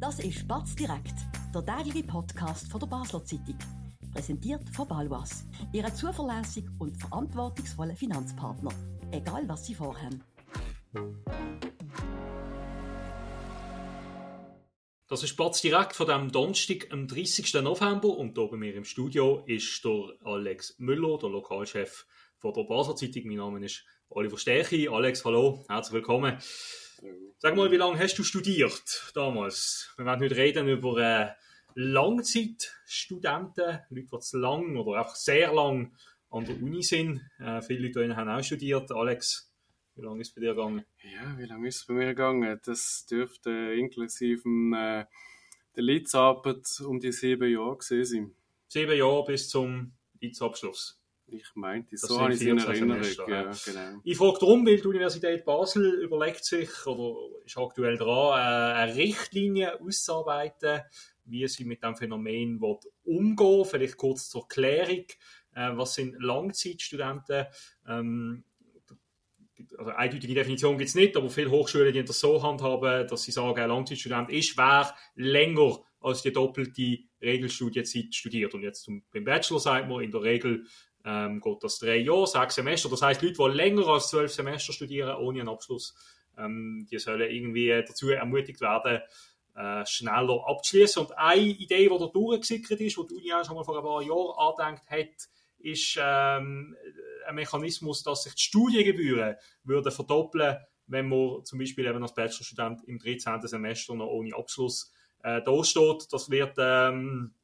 Das ist Batz direkt, der tägliche Podcast von der Basler Zeitung. Präsentiert von Balwas, Ihrem zuverlässigen und verantwortungsvollen Finanzpartner. Egal was Sie vorhaben. Das ist Batz direkt von dem Donnerstag, am 30. November. Und hier bei mir im Studio ist der Alex Müller, der Lokalchef von der Basler Zeitung. Mein Name ist Oliver Stärchi. Alex, hallo, herzlich willkommen. Sag mal, wie lange hast du studiert damals? Wir werden heute reden über äh, Langzeitstudenten, Leute, die zu lang oder einfach sehr lang an der Uni sind. Äh, viele Leute haben auch studiert. Alex, wie lange ist es bei dir gegangen? Ja, wie lange ist es bei mir gegangen? Das dürfte inklusive äh, der Litzarbeit um die sieben Jahre gewesen sein. Sieben Jahre bis zum Litzabschluss. Ich meinte, so habe ich es in Erinnerung. Ja, genau. Ich frage darum, weil die Universität Basel überlegt sich oder ist aktuell dran, äh, eine Richtlinie auszuarbeiten, wie sie mit dem Phänomen umgehen Vielleicht kurz zur Klärung. Äh, was sind Langzeitstudenten? Ähm, also eindeutige Definition gibt es nicht, aber viele Hochschulen, die das so handhaben, dass sie sagen, ein Langzeitstudent ist, wer länger als die doppelte Regelstudienzeit studiert. Und jetzt zum, beim Bachelor sagt man in der Regel ähm, geht das drei Jahre, sechs Semester. Das heißt, Leute, die länger als zwölf Semester studieren, ohne einen Abschluss, ähm, die sollen irgendwie dazu ermutigt werden, äh, schneller abzuschließen. Und eine Idee, die da durchgesickert ist, die die Uni auch schon mal vor ein paar Jahren angedenkt hat, ist ähm, ein Mechanismus, dass sich die Studiengebühren würden verdoppeln wenn man zum Beispiel eben als Bachelorstudent im 13. Semester noch ohne Abschluss äh, da steht. Das wird ähm,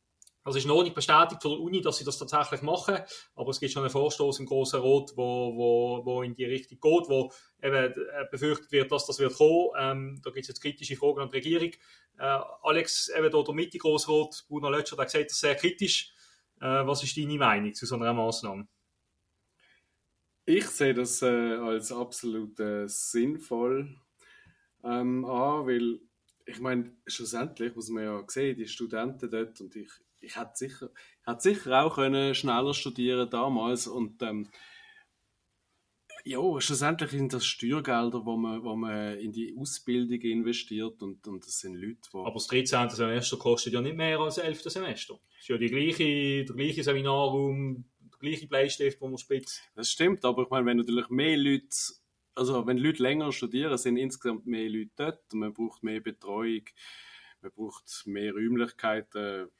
also ist noch nicht bestätigt von der Uni, dass sie das tatsächlich machen, aber es gibt schon einen Vorstoß im Großen Rot, wo, wo, wo in die Richtung geht, wo eben äh, befürchtet wird, dass das wird kommen. Ähm, da gibt es jetzt kritische Fragen an die Regierung. Äh, Alex, eben hier der Mitte Grossrot, Bruno Lötscher, der sagt das sehr kritisch. Äh, was ist deine Meinung zu so einer Maßnahme? Ich sehe das äh, als absolut äh, sinnvoll ähm, an, weil ich meine, schlussendlich muss man ja sehen, die Studenten dort, und ich ich hätte sicher, ich hätte sicher auch können schneller studieren damals und ähm, ja, schlussendlich sind das Steuergelder, wo man, wo man in die Ausbildung investiert und, und das sind Leute, die... Aber das 13. Semester kostet ja nicht mehr als das 11. Semester. Es ist ja die gleiche, der gleiche Seminarraum, der gleiche Bleistift, wo man spitzt. Das stimmt, aber ich meine, wenn natürlich mehr Leute, also wenn Leute länger studieren, sind insgesamt mehr Leute dort und man braucht mehr Betreuung, man braucht mehr Räumlichkeiten,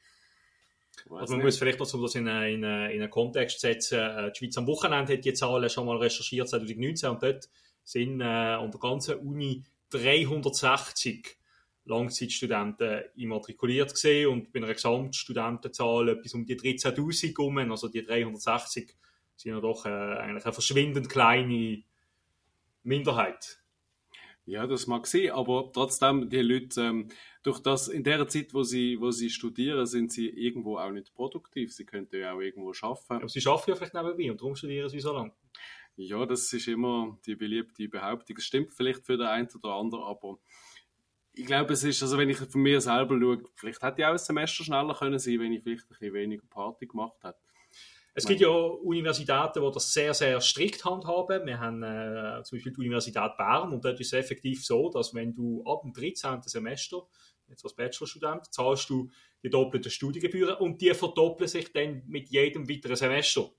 also man nicht. muss vielleicht noch, um das in, in, in einen Kontext setzen, äh, die Schweiz am Wochenende hat die Zahlen schon mal recherchiert, 2019, und dort sind äh, an der ganzen Uni 360 Langzeitstudenten immatrikuliert gesehen und bei einer Gesamtstudentenzahl etwas um die 13.000 rum, also die 360 sind ja doch äh, eigentlich eine verschwindend kleine Minderheit. Ja, das mag sein, aber trotzdem, die Leute, ähm, durch das, in der Zeit, wo sie, wo sie studieren, sind sie irgendwo auch nicht produktiv. Sie könnten ja auch irgendwo arbeiten. Aber sie arbeiten ja vielleicht nebenbei und darum studieren sie so lange. Ja, das ist immer die beliebte Behauptung. Es stimmt vielleicht für den einen oder anderen, aber ich glaube, es ist, also wenn ich von mir selber schaue, vielleicht hätte ich auch ein Semester schneller können sein, wenn ich vielleicht ein bisschen weniger Party gemacht hätte. Es gibt ja Universitäten, die das sehr, sehr strikt handhaben. Wir haben äh, zum Beispiel die Universität Bern und dort ist es effektiv so, dass wenn du ab dem 13. Semester, jetzt als Bachelorstudent, zahlst du die doppelten Studiengebühren und die verdoppeln sich dann mit jedem weiteren Semester.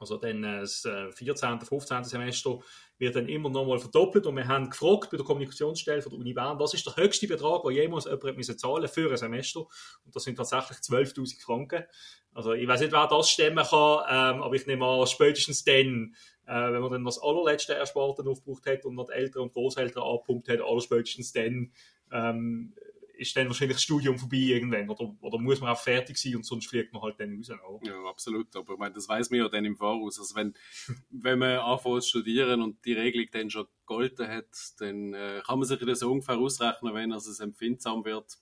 Also dann äh, das 14., äh, 15. Semester wird dann immer nochmal verdoppelt und wir haben gefragt bei der Kommunikationsstelle von der Uni Bern, was ist der höchste Betrag, den jemals jemand müssen zahlen für ein Semester und das sind tatsächlich 12'000 Franken. Also ich weiß nicht, wer das stemmen kann, ähm, aber ich nehme an, spätestens dann, äh, wenn man dann das allerletzte Ersparten aufgebraucht hat und noch die Eltern und Großeltern abpumpt hat, allerspätestens dann ähm, ist dann wahrscheinlich das Studium vorbei irgendwann. Oder, oder muss man auch fertig sein und sonst fliegt man halt dann raus. Oder? Ja, absolut. Aber ich meine, das weiß man ja dann im Voraus. Also wenn, wenn man anfängt zu studieren und die Regelung dann schon gegolten hat, dann äh, kann man sich das ungefähr ausrechnen, wenn also es empfindsam wird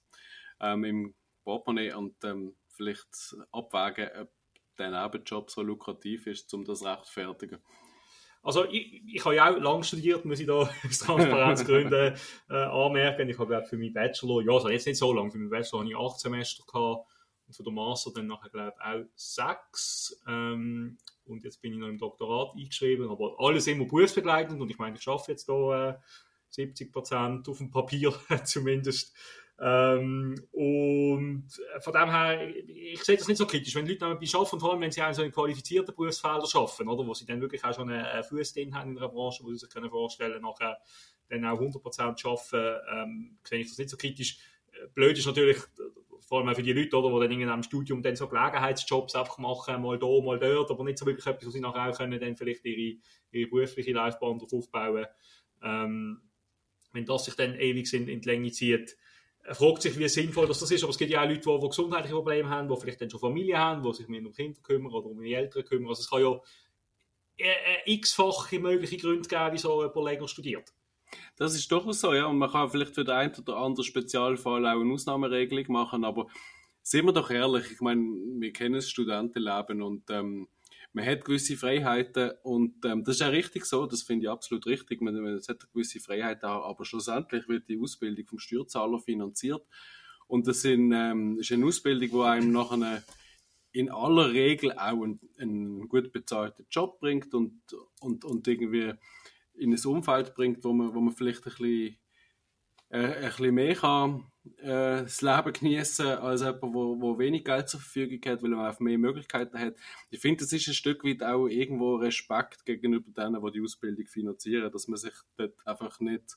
ähm, im Portemonnaie und ähm, vielleicht abwägen, ob der Nebenjob so lukrativ ist, um das rechtfertigen. Also ich, ich habe ja auch lange studiert, muss ich da aus Transparenzgründen äh, anmerken. Ich habe für meinen Bachelor, ja, also jetzt nicht so lange, für meinen Bachelor habe ich acht Semester gehabt und für den Master dann nachher, glaube ich, auch sechs. Ähm, und jetzt bin ich noch im Doktorat eingeschrieben, aber alles immer berufsbegleitend und ich meine, ich schaffe jetzt da äh, 70 Prozent auf dem Papier zumindest Ähm, und von dem her, ich sehe das nicht so kritisch, wenn Leute nebenbei arbeiten, vor allem wenn sie auch so in qualifizierten Berufsfeldern arbeiten, oder, wo sie dann wirklich auch schon einen Fuß drin haben in einer Branche, wo sie sich können vorstellen nachher dann auch 100% arbeiten, ähm, sehe ich das nicht so kritisch. Blöd ist natürlich, vor allem auch für die Leute, oder, die dann in einem Studium dann so Gelegenheitsjobs einfach machen, mal da, mal dort, aber nicht so wirklich etwas, wo sie nachher auch können, dann vielleicht ihre, ihre berufliche Laufbahn drauf aufbauen. Ähm, wenn das sich dann ewig in, in die Länge zieht, fragt sich, wie sinnvoll das ist. Aber es gibt ja auch Leute, die, die gesundheitliche Probleme haben, die vielleicht dann schon Familie haben, die sich mehr um Kinder kümmern oder um ihre Eltern kümmern. Also es kann ja x-fache mögliche Gründe geben, wieso jemand länger studiert. Das ist durchaus so, ja. Und man kann vielleicht für den einen oder anderen Spezialfall auch eine Ausnahmeregelung machen, aber sind wir doch ehrlich, ich meine, wir kennen das Studentenleben und ähm, man hat gewisse Freiheiten und ähm, das ist ja richtig so, das finde ich absolut richtig, man, man hat gewisse Freiheiten, aber schlussendlich wird die Ausbildung vom Steuerzahler finanziert. Und das sind, ähm, ist eine Ausbildung, die einem nachher in aller Regel auch einen, einen gut bezahlten Job bringt und, und, und irgendwie in ein Umfeld bringt, wo man, wo man vielleicht ein bisschen, äh, ein bisschen mehr kann äh, das Leben genießen als jemand, wo, wo wenig Geld zur Verfügung hat, weil man einfach mehr Möglichkeiten hat. Ich finde, das ist ein Stück weit auch irgendwo Respekt gegenüber denen, die die Ausbildung finanzieren, dass man sich dort einfach nicht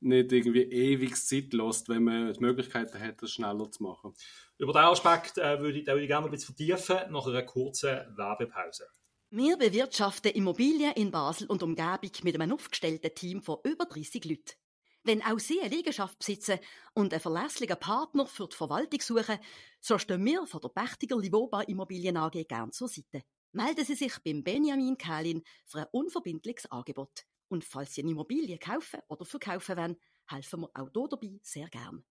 nicht irgendwie ewig Zeit lässt, wenn man die Möglichkeiten hat, das schneller zu machen. Über diesen Aspekt äh, würde, ich, würde ich gerne ein bisschen vertiefen, nach einer kurzen Werbepause. Wir bewirtschaften Immobilien in Basel und Umgebung mit einem aufgestellten Team von über 30 Leuten. Wenn auch Sie eine Liegenschaft besitzen und einen verlässlichen Partner für die Verwaltung suchen, so stehen wir von der Pächtiger Livoba Immobilien AG gern zur Seite. Melden Sie sich beim Benjamin Kählin für ein unverbindliches Angebot. Und falls Sie eine Immobilie kaufen oder verkaufen wollen, helfen wir auch hier dabei sehr gern.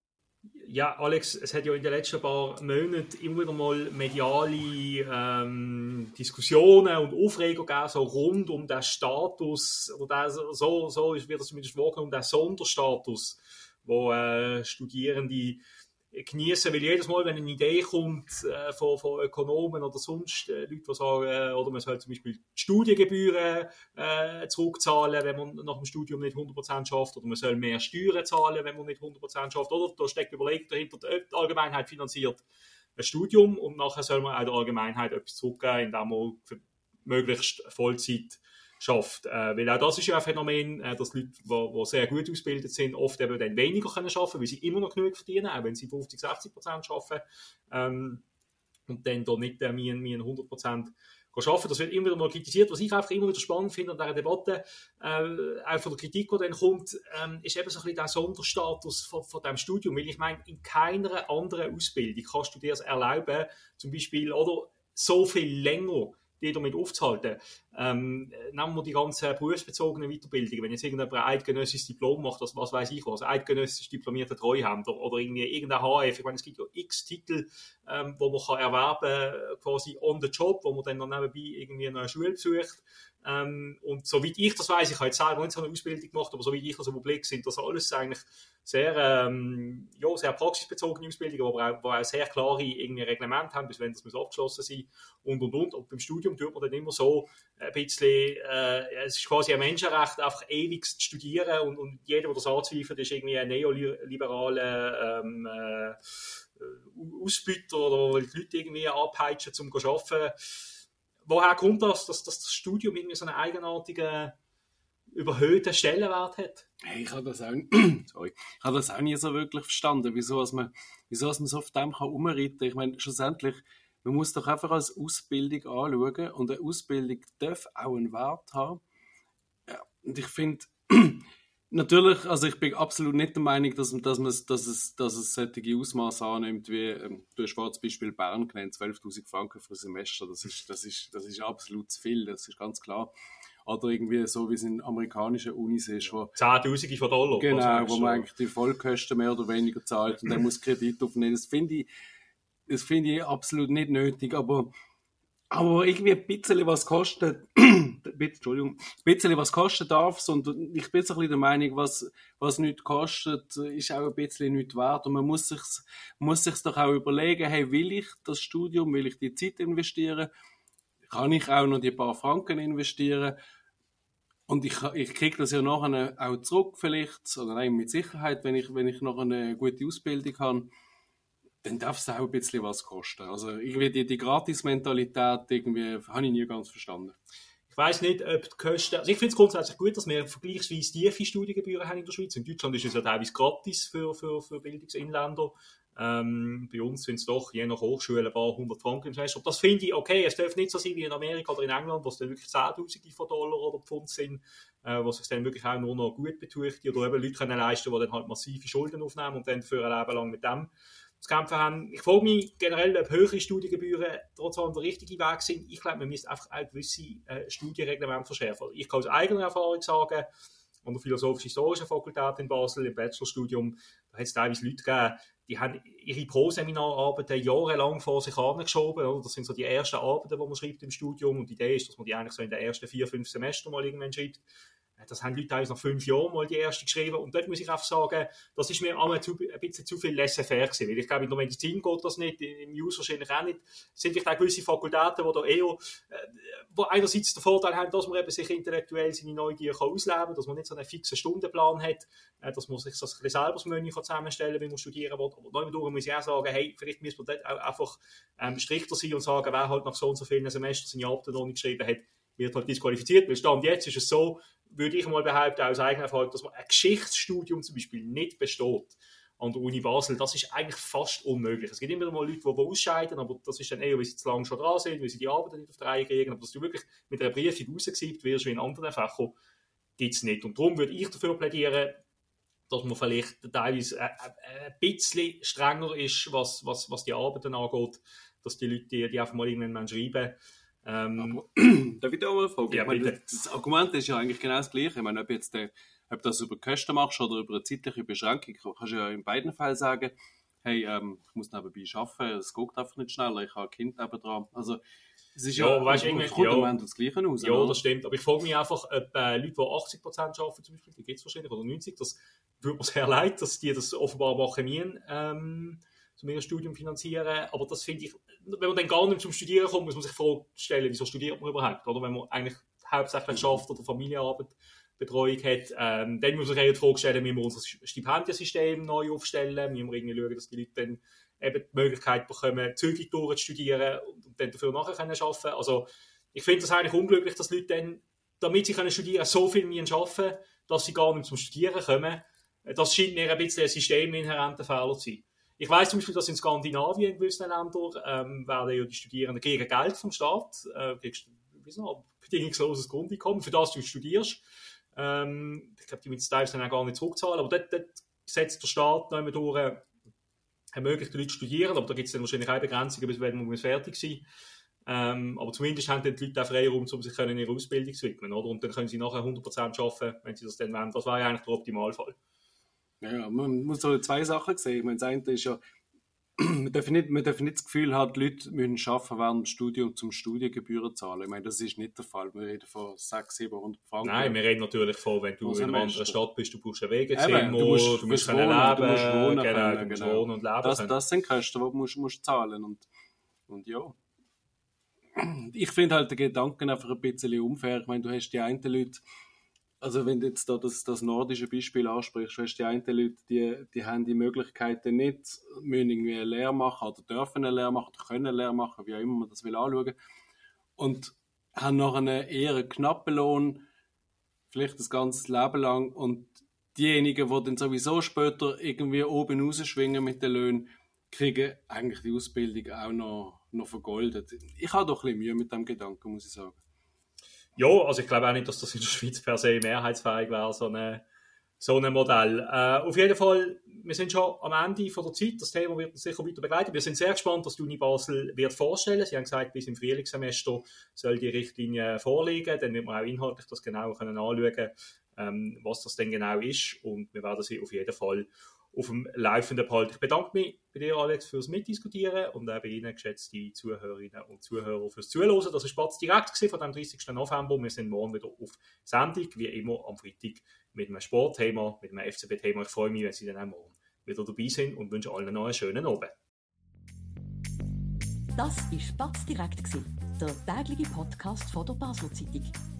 Ja, Alex, es hat ja in den letzten paar Monaten immer wieder mal mediale ähm, Diskussionen und Aufregung gegeben, so rund um den Status, oder den, so, so wird das zumindest wahrgenommen, den Sonderstatus, wo äh, Studierende genießen, weil jedes Mal, wenn eine Idee kommt äh, von, von Ökonomen oder sonst äh, Leute, die sagen, äh, oder man soll zum Beispiel die Studiengebühren äh, zurückzahlen, wenn man nach dem Studium nicht 100% schafft, oder man soll mehr Steuern zahlen, wenn man nicht 100% schafft, oder? Da steckt überlegt dahinter, die Allgemeinheit finanziert ein Studium und nachher soll man auch der Allgemeinheit etwas zurückgeben, indem man möglichst Vollzeit schafft. Äh, weil auch das ist ja ein Phänomen, äh, dass Leute, die sehr gut ausgebildet sind, oft eben dann weniger können arbeiten, weil sie immer noch genug verdienen, auch wenn sie 50, 60 Prozent arbeiten ähm, und dann da nicht äh, mehr, mehr 100 Prozent arbeiten. Das wird immer wieder mal kritisiert. Was ich einfach immer wieder spannend finde an dieser Debatte, äh, auch von der Kritik, die dann kommt, ähm, ist eben so ein bisschen der Sonderstatus von, von diesem Studium. Weil ich meine, in keiner anderen Ausbildung kannst du dir das erlauben, zum Beispiel, oder so viel länger die damit aufzuhalten. Ähm, nehmen wir die ganzen berufsbezogenen Weiterbildungen. Wenn jetzt irgendjemand ein eidgenössisches Diplom macht, also was weiß ich was, eidgenössisch diplomierter Treuhänder oder irgendwie irgendein HF, ich meine, es gibt ja x Titel, ähm, wo man kann erwerben quasi on the job, wo man dann noch nebenbei irgendwie eine Schule besucht. Ähm, und soweit ich das weiß, ich habe jetzt selber nicht so eine Ausbildung gemacht, aber soweit ich das überblicke, sind das alles eigentlich sehr, ähm, ja, sehr praxisbezogene Ausbildungen, aber auch, auch sehr klare irgendwie Reglemente haben, bis wenn das muss abgeschlossen sein und und und. Und beim Studium tut man dann immer so ein bisschen, äh, es ist quasi ein Menschenrecht, einfach ewig zu studieren und, und jeder, der das anzweifelt, ist irgendwie ein neoliberaler ähm, äh, Ausbüter oder die Leute irgendwie anpeitschen, um zu arbeiten woher kommt das, dass, dass das Studium irgendwie so einen eigenartigen, überhöhten Stellenwert hat? Hey, ich habe das, auch, sorry, das auch nie so wirklich verstanden, wieso man, wieso man so auf dem kann umreiten kann. Ich meine, schlussendlich, man muss doch einfach als Ausbildung anschauen und eine Ausbildung darf auch einen Wert haben. Ja, und ich finde, Natürlich, also ich bin absolut nicht der Meinung, dass, dass, man, dass, es, dass es solche Ausmaße annimmt, wie ähm, du hast vorhin Beispiel Bern genannt, 12.000 Franken für ein Semester. Das ist, das, ist, das ist absolut zu viel, das ist ganz klar. Oder irgendwie so, wie es in amerikanischen Unis ist. Wo, 10.000 von Dollar. Genau, wo man eigentlich die Vollkosten mehr oder weniger zahlt und dann muss Kredit aufnehmen. Das finde ich, das finde ich absolut nicht nötig, aber aber irgendwie ein bisschen was kostet, Entschuldigung, ein bisschen was kostet darf und ich bin so ein bisschen der Meinung, was, was nicht kostet, ist auch ein bisschen nicht wert und man muss sich muss sich's doch auch überlegen, hey, will ich das Studium, will ich die Zeit investieren, kann ich auch noch die paar Franken investieren Und ich, ich kriege das ja nachher auch zurück vielleicht, oder nein, mit Sicherheit, wenn ich, wenn ich noch eine gute Ausbildung habe, dann darf es auch ein bisschen was kosten. Also irgendwie die, die Gratis-Mentalität irgendwie habe ich nie ganz verstanden. Ich weiß nicht, ob die Kosten. Also ich finde es grundsätzlich gut, dass wir vergleichsweise tiefe Studiengebühren haben in der Schweiz. In Deutschland ist es ja teilweise gratis für, für, für Bildungsinländer. Ähm, bei uns sind es doch je nach Hochschule ein paar hundert Franken im Semester. Das finde ich okay. Es darf nicht so sein wie in Amerika oder in England, wo es dann wirklich Zehntausende von Dollar oder Pfund sind, äh, wo sich dann wirklich auch nur noch gut betucht oder eben Leute können leisten, die dann halt massive Schulden aufnehmen und dann für ein Leben lang mit dem zu kämpfen haben. Ich frage mich generell, ob höhere Studiengebühren trotzdem der richtige Weg sind. Ich glaube, man müsste einfach auch gewisse äh, Studienreglemente verschärfen. Ich kann aus eigener Erfahrung sagen, an der Philosophisch-Historischen Fakultät in Basel, im Bachelorstudium, da hat es teilweise Leute gegeben, die haben ihre Pro-Seminararbeiten jahrelang vor sich angeschoben. Oder? Das sind so die ersten Arbeiten, die man schreibt im Studium. Und die Idee ist, dass man die eigentlich so in den ersten vier, fünf Semestern mal irgendwann schreibt. Das haben Leute nach fünf Jahren mal die erste geschrieben. Und dort muss ich einfach sagen, das ist mir einmal zu, ein bisschen zu viel laissez-faire gewesen. Weil ich glaube, in der Medizin geht das nicht, im News wahrscheinlich auch nicht. Es sind vielleicht auch gewisse Fakultäten, die da eher, äh, wo einerseits den Vorteil haben, dass man eben sich intellektuell seine Neugier kann ausleben kann, dass man nicht so einen fixen Stundenplan hat, äh, dass man sich das ein selber das Menü zusammenstellen kann, wenn man studieren will. Aber dadurch muss ich auch sagen, hey, vielleicht müssen wir dort auch einfach ähm, strikter sein und sagen, wer halt nach so und so vielen Semestern seine Arbeit noch nicht geschrieben hat, wird halt disqualifiziert. Weil Stand jetzt ist es so, würde ich mal behaupten, aus eigener Erfahrung, dass man ein Geschichtsstudium zum Beispiel nicht besteht an der Uni Basel, das ist eigentlich fast unmöglich. Es gibt immer mal Leute, die, ausscheiden, aber das ist dann eher, weil sie zu lange schon dran sind, weil sie die Arbeit nicht auf die Reihe kriegen. Aber dass du wirklich mit einer Briefung rausgesiebt wirst, wie in anderen Fächern, gibt es nicht. Und darum würde ich dafür plädieren, dass man vielleicht teilweise ein bisschen strenger ist, was, was, was die Arbeiten angeht, dass die Leute die, die einfach mal irgendwann schreiben ähm, Darf ich da auch mal fragen? Ja, meine, das Argument ist ja eigentlich genau das gleiche. Ich meine, ob, jetzt, ob du das über Kosten machst oder über eine zeitliche Beschränkung, kannst du ja in beiden Fällen sagen, hey, ähm, ich muss nebenbei arbeiten, es geht einfach nicht schneller, ich habe ein Kind nebenan. Also, es ist ja, ja weißt, irgendwie, ja, das Gleiche aus. Ja, oder? das stimmt. Aber ich frage mich einfach, ob äh, Leute, die 80% arbeiten, zum Beispiel, die gibt es wahrscheinlich, oder 90%, das würde mir sehr leid, dass die das offenbar machen müssen. Ähm, zum ihr Studium finanzieren. Aber das finde ich, wenn man dann gar nicht zum Studieren kommt, muss man sich vorstellen, wieso studiert man überhaupt? Oder wenn man eigentlich hauptsächlich schafft oder Familienarbeit, Betreuung hat, ähm, dann muss man sich eher die Frage stellen, wie wir unser Stipendiensystem neu aufstellen, wie wir irgendwie schauen, dass die Leute dann eben die Möglichkeit bekommen, zügig durchzustudieren und, und dann dafür nachher können arbeiten. Also ich finde das eigentlich unglücklich, dass Leute dann, damit sie können studieren, so viel müssen arbeiten, dass sie gar nicht zum Studieren kommen. Das scheint mir ein bisschen ein systeminhärenter Fehler zu sein. Ich weiß zum Beispiel, dass in Skandinavien in gewissen Ländern ähm, werden ja die Studierenden kriegen Geld vom Staat, äh, kriegst so, bedingungsloses Grundeinkommen, für das du studierst. Ähm, ich glaube, die müssen teilweise dann auch gar nicht zurückzahlen, aber dort, dort setzt der Staat noch durch, äh, ermöglicht die Leute studieren, aber da gibt es dann wahrscheinlich auch Begrenzungen, bis wenn man fertig sein ähm, aber zumindest haben dann die Leute auch Freiraum, um sich in ihrer Ausbildung zu widmen, oder? Und dann können sie nachher 100% arbeiten, wenn sie das dann wollen. Das ja eigentlich der Optimalfall. Ja, man muss so zwei Sachen sehen. Ich meine, das eine ist ja, man darf nicht, man darf nicht das Gefühl haben, die Leute müssen arbeiten während dem Studium zum Studiengebühren zahlen. Ich meine, das ist nicht der Fall. Wir reden von 600, 700 Franken. Nein, wir reden natürlich von, wenn du in einer anderen Stadt bist, du brauchst ein Wegezimmer, du musst, du musst wohnen, leben, du musst wohnen, genau, können, du musst genau. wohnen und leben das, das sind Kosten, die du musst, musst zahlen und, und ja. Ich finde halt den Gedanken einfach ein bisschen unfair. Ich meine, du hast die einen Leute, also wenn du jetzt da das, das nordische Beispiel ansprichst, hast du die einen Leute, die, die haben die Möglichkeiten nicht, müssen irgendwie eine Lehre machen oder dürfen eine Lehre machen oder können eine Lehre machen, wie auch immer man das will anschauen. Und haben noch einen eher knappen Lohn, vielleicht das ganze Leben lang. Und diejenigen, die dann sowieso später irgendwie oben rausschwingen mit den Löhnen, kriegen eigentlich die Ausbildung auch noch, noch vergoldet. Ich habe doch ein bisschen Mühe mit dem Gedanken, muss ich sagen. Ja, also ich glaube auch nicht, dass das in der Schweiz per se mehrheitsfähig wäre, so ein so Modell. Äh, auf jeden Fall, wir sind schon am Ende von der Zeit. Das Thema wird uns sicher weiter begleiten. Wir sind sehr gespannt, was die Uni Basel wird vorstellen. Sie haben gesagt, bis im Frühlingssemester soll die Richtlinie vorliegen. Dann wird man auch inhaltlich das genau können anschauen, ähm, was das denn genau ist. Und wir werden sie auf jeden Fall auf dem Laufenden behalten. Ich bedanke mich bei dir, Alex, fürs Mitdiskutieren und auch bei Ihnen, geschätzte Zuhörerinnen und Zuhörer, fürs Zuhören. Das war Spatz direkt von dem 30. November. Wir sind morgen wieder auf Sendung, wie immer am Freitag mit einem Sportthema, mit einem FCB-Thema. Ich freue mich, wenn Sie dann auch morgen wieder dabei sind und wünsche allen noch einen schönen Abend. Das war Spatz direkt, der tägliche Podcast von der Basel Zeitung.